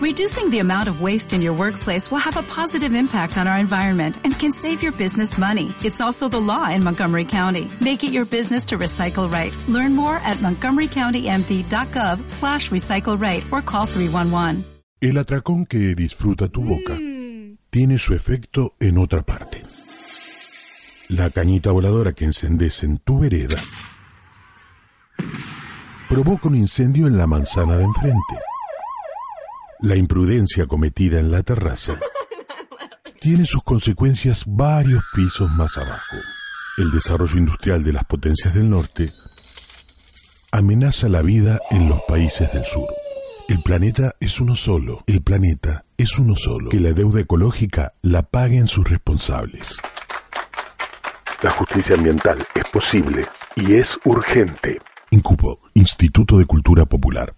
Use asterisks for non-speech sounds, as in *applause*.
Reducing the amount of waste in your workplace will have a positive impact on our environment and can save your business money. It's also the law in Montgomery County. Make it your business to recycle right. Learn more at montgomerycountymd.gov slash recycle right or call 311. El atracón que disfruta tu boca tiene su efecto en otra parte. La cañita voladora que encendes en tu vereda provoca un incendio en la manzana de enfrente. La imprudencia cometida en la terraza *laughs* tiene sus consecuencias varios pisos más abajo. El desarrollo industrial de las potencias del norte amenaza la vida en los países del sur. El planeta es uno solo. El planeta es uno solo. Que la deuda ecológica la paguen sus responsables. La justicia ambiental es posible y es urgente. Incupo, Instituto de Cultura Popular.